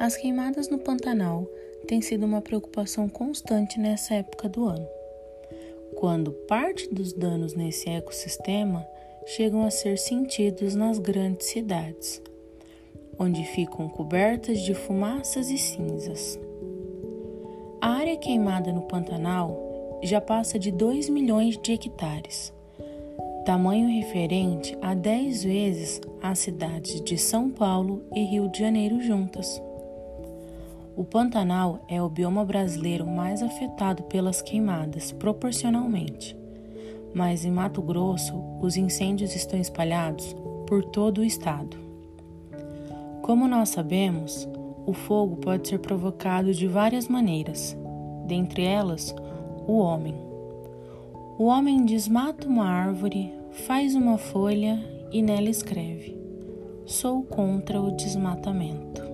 As queimadas no Pantanal têm sido uma preocupação constante nessa época do ano, quando parte dos danos nesse ecossistema chegam a ser sentidos nas grandes cidades, onde ficam cobertas de fumaças e cinzas. A área queimada no Pantanal já passa de 2 milhões de hectares, tamanho referente a 10 vezes as cidades de São Paulo e Rio de Janeiro juntas. O Pantanal é o bioma brasileiro mais afetado pelas queimadas proporcionalmente, mas em Mato Grosso os incêndios estão espalhados por todo o estado. Como nós sabemos, o fogo pode ser provocado de várias maneiras, dentre elas, o homem. O homem desmata uma árvore, faz uma folha e nela escreve: Sou contra o desmatamento.